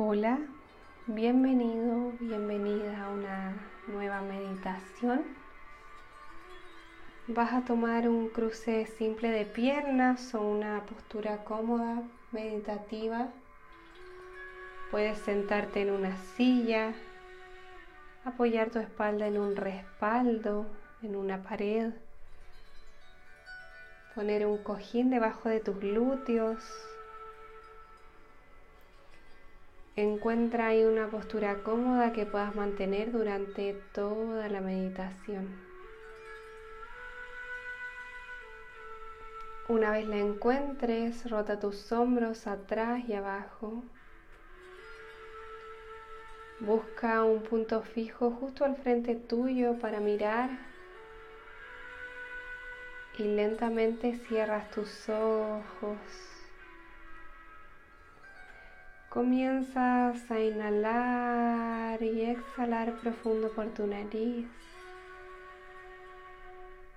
Hola, bienvenido, bienvenida a una nueva meditación. Vas a tomar un cruce simple de piernas o una postura cómoda, meditativa. Puedes sentarte en una silla, apoyar tu espalda en un respaldo, en una pared, poner un cojín debajo de tus glúteos Encuentra ahí una postura cómoda que puedas mantener durante toda la meditación. Una vez la encuentres, rota tus hombros atrás y abajo. Busca un punto fijo justo al frente tuyo para mirar y lentamente cierras tus ojos. Comienzas a inhalar y exhalar profundo por tu nariz.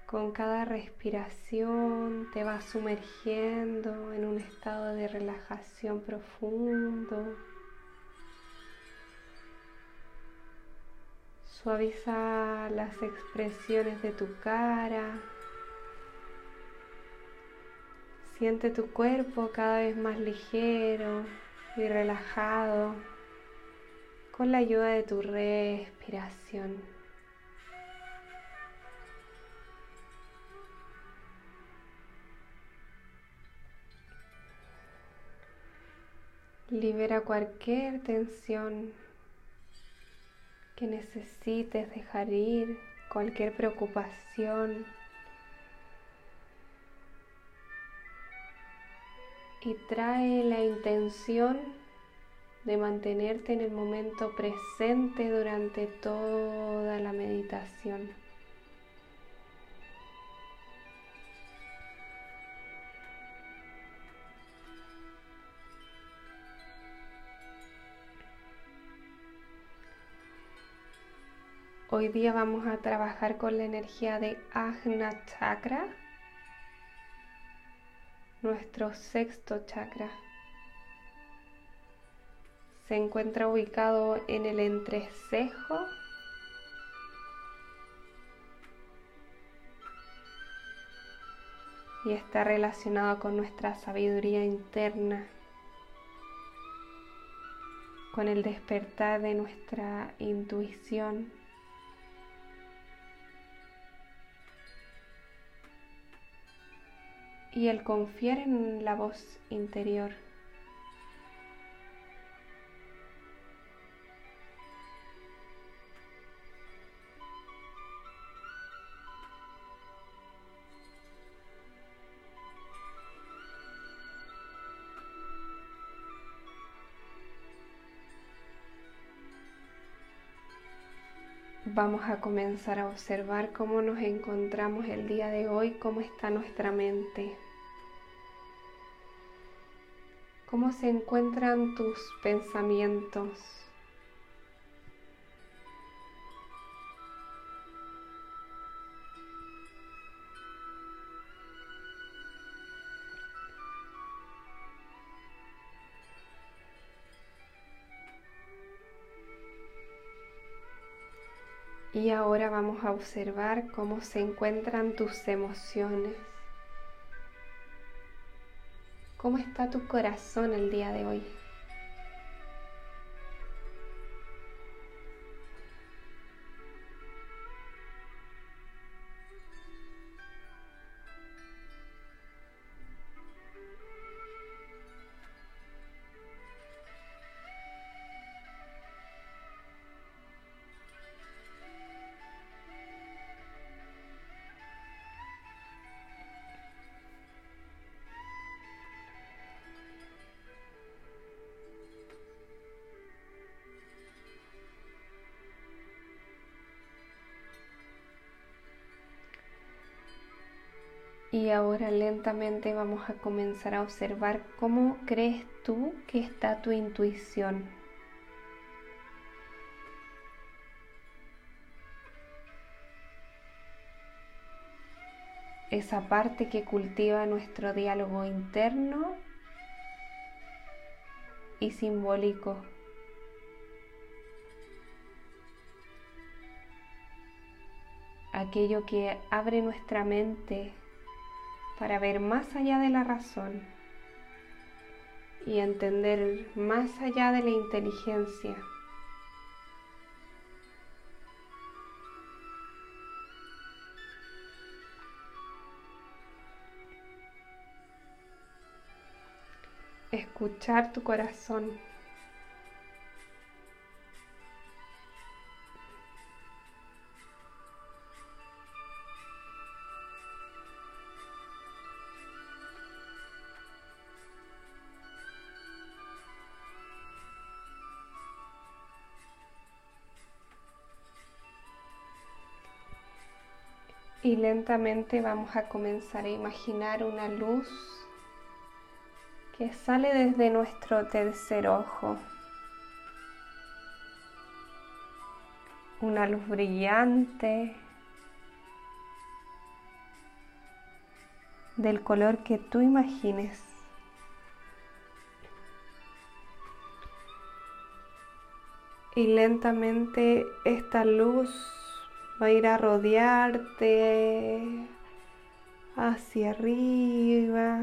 Con cada respiración te vas sumergiendo en un estado de relajación profundo. Suaviza las expresiones de tu cara. Siente tu cuerpo cada vez más ligero, y relajado con la ayuda de tu respiración. Libera cualquier tensión que necesites dejar ir, cualquier preocupación. Y trae la intención de mantenerte en el momento presente durante toda la meditación. Hoy día vamos a trabajar con la energía de Ajna Chakra nuestro sexto chakra. Se encuentra ubicado en el entrecejo y está relacionado con nuestra sabiduría interna, con el despertar de nuestra intuición. Y el confiar en la voz interior. Vamos a comenzar a observar cómo nos encontramos el día de hoy, cómo está nuestra mente, cómo se encuentran tus pensamientos. Ahora vamos a observar cómo se encuentran tus emociones. ¿Cómo está tu corazón el día de hoy? Y ahora lentamente vamos a comenzar a observar cómo crees tú que está tu intuición. Esa parte que cultiva nuestro diálogo interno y simbólico. Aquello que abre nuestra mente para ver más allá de la razón y entender más allá de la inteligencia. Escuchar tu corazón. Y lentamente vamos a comenzar a imaginar una luz que sale desde nuestro tercer ojo. Una luz brillante del color que tú imagines. Y lentamente esta luz va a ir a rodearte hacia arriba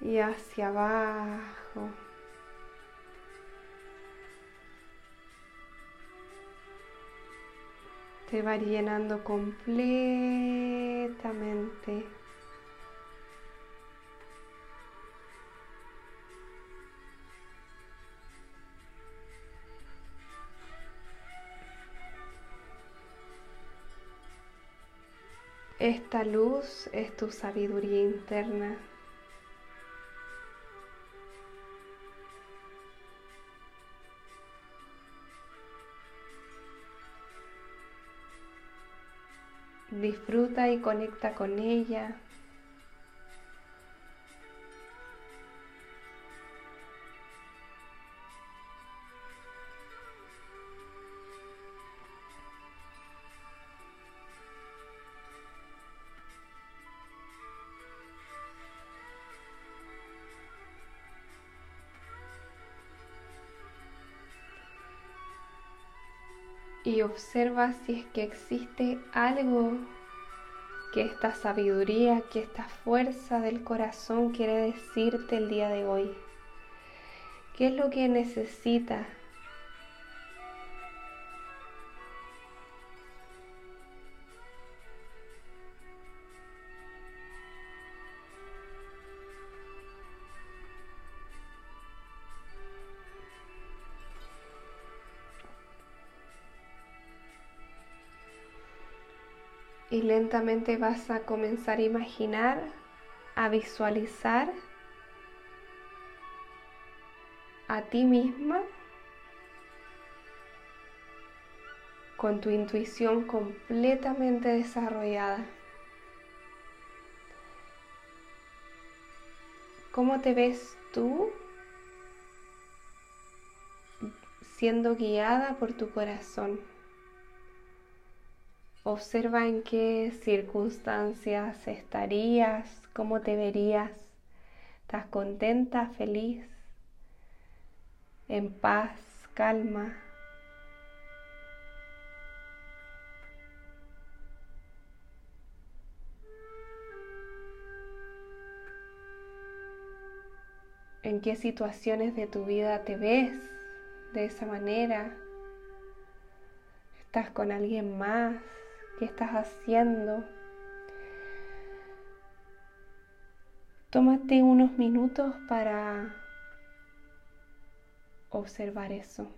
y hacia abajo. Te va llenando completamente. Esta luz es tu sabiduría interna. Disfruta y conecta con ella. Y observa si es que existe algo que esta sabiduría, que esta fuerza del corazón quiere decirte el día de hoy. ¿Qué es lo que necesitas lentamente vas a comenzar a imaginar, a visualizar a ti misma con tu intuición completamente desarrollada. ¿Cómo te ves tú siendo guiada por tu corazón? Observa en qué circunstancias estarías, cómo te verías. ¿Estás contenta, feliz, en paz, calma? ¿En qué situaciones de tu vida te ves de esa manera? ¿Estás con alguien más? ¿Qué estás haciendo? Tómate unos minutos para observar eso.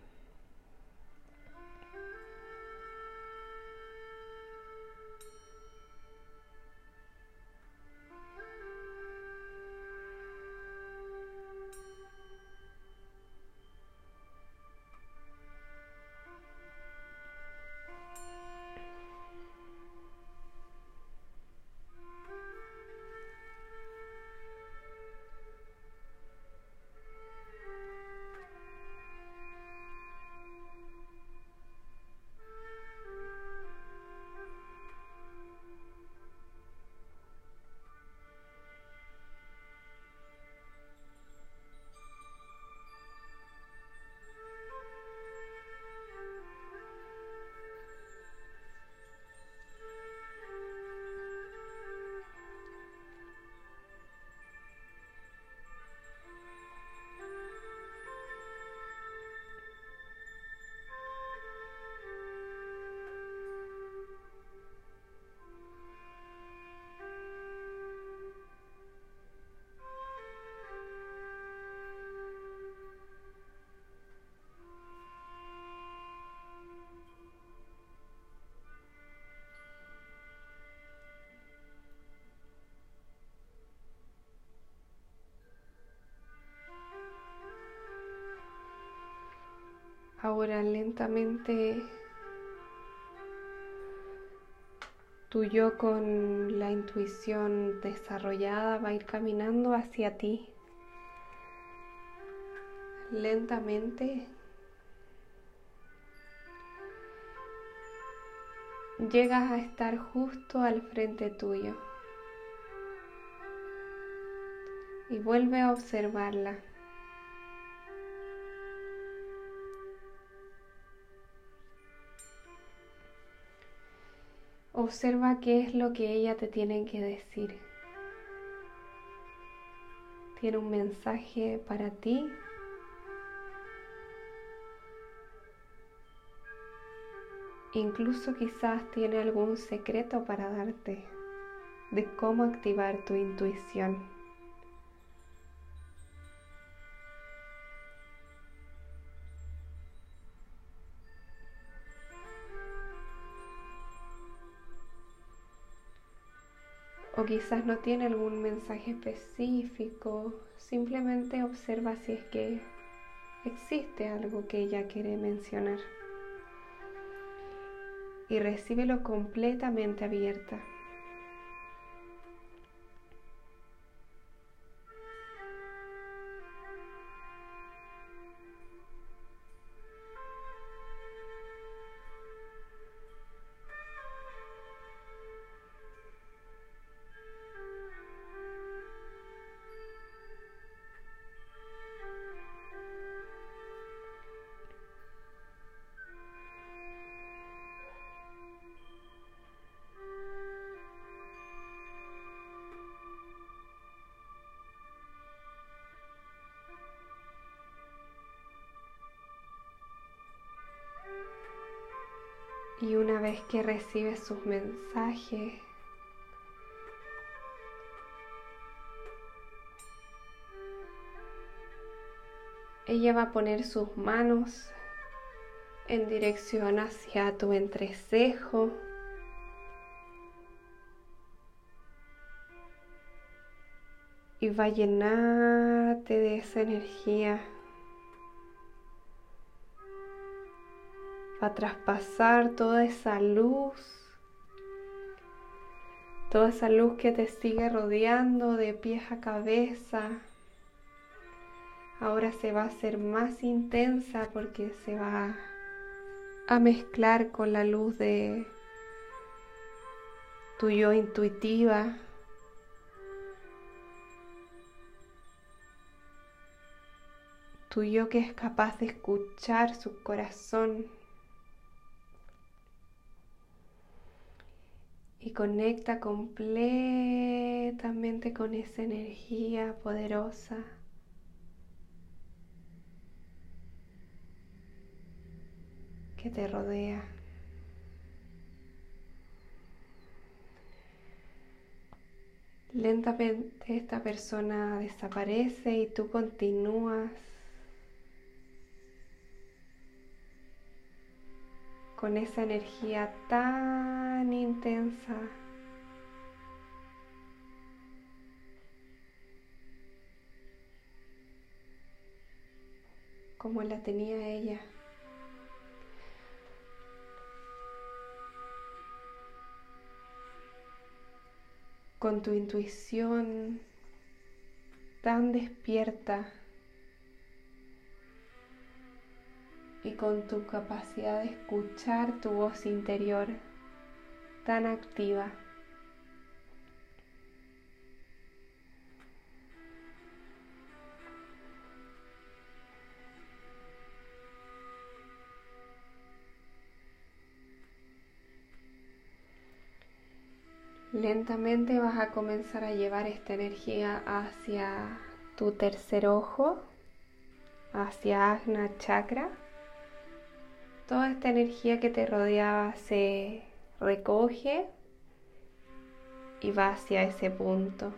Ahora lentamente tu yo con la intuición desarrollada va a ir caminando hacia ti. Lentamente llegas a estar justo al frente tuyo y vuelve a observarla. Observa qué es lo que ella te tiene que decir. Tiene un mensaje para ti. Incluso quizás tiene algún secreto para darte de cómo activar tu intuición. O quizás no tiene algún mensaje específico, simplemente observa si es que existe algo que ella quiere mencionar y recíbelo completamente abierta. Y una vez que recibes sus mensajes, ella va a poner sus manos en dirección hacia tu entrecejo. Y va a llenarte de esa energía. A traspasar toda esa luz, toda esa luz que te sigue rodeando de pies a cabeza. Ahora se va a hacer más intensa porque se va a mezclar con la luz de tu yo intuitiva. Tu yo que es capaz de escuchar su corazón y conecta completamente con esa energía poderosa. que te rodea. Lentamente esta persona desaparece y tú continúas con esa energía tan intensa. como la tenía ella. Con tu intuición tan despierta. Y con tu capacidad de escuchar tu voz interior tan activa. Lentamente vas a comenzar a llevar esta energía hacia tu tercer ojo, hacia Agna Chakra toda esta energía que te rodeaba se recoge y va hacia ese punto.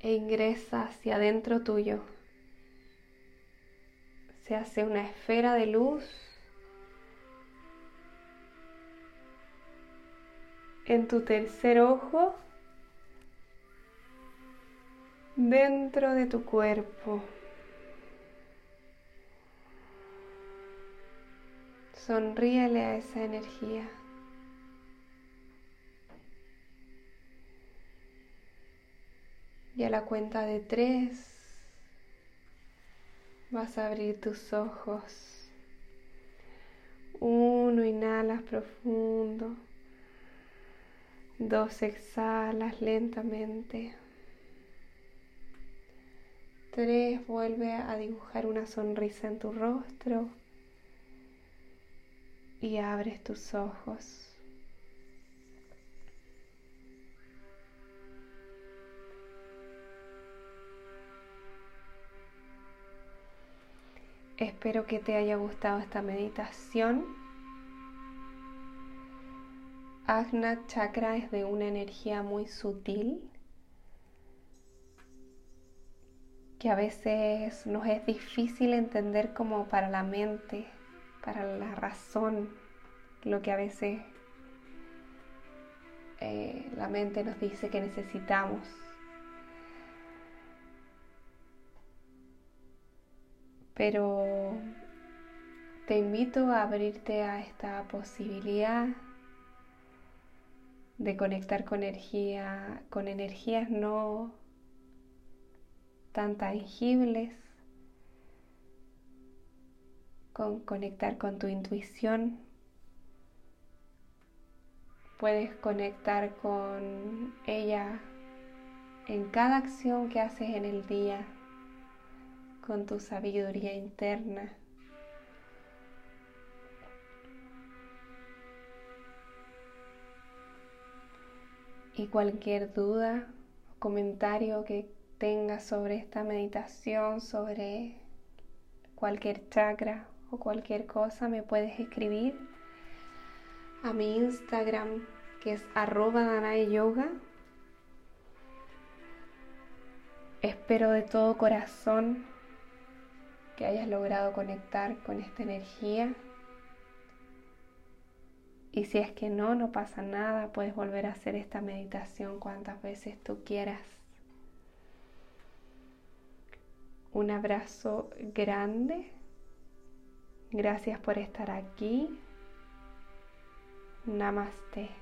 E ingresa hacia adentro tuyo. Se hace una esfera de luz en tu tercer ojo dentro de tu cuerpo. Sonríele a esa energía. Y a la cuenta de tres vas a abrir tus ojos. Uno, inhalas profundo. Dos, exhalas lentamente. Tres, vuelve a dibujar una sonrisa en tu rostro y abres tus ojos. Espero que te haya gustado esta meditación. Agna Chakra es de una energía muy sutil que a veces nos es difícil entender como para la mente, para la razón, lo que a veces eh, la mente nos dice que necesitamos. Pero te invito a abrirte a esta posibilidad de conectar con energía, con energías no tan tangibles, con conectar con tu intuición. Puedes conectar con ella en cada acción que haces en el día con tu sabiduría interna. Y cualquier duda o comentario que tengas sobre esta meditación, sobre cualquier chakra o cualquier cosa, me puedes escribir a mi Instagram que es arroba yoga. Espero de todo corazón que hayas logrado conectar con esta energía. Y si es que no, no pasa nada, puedes volver a hacer esta meditación cuantas veces tú quieras. Un abrazo grande. Gracias por estar aquí. Namaste.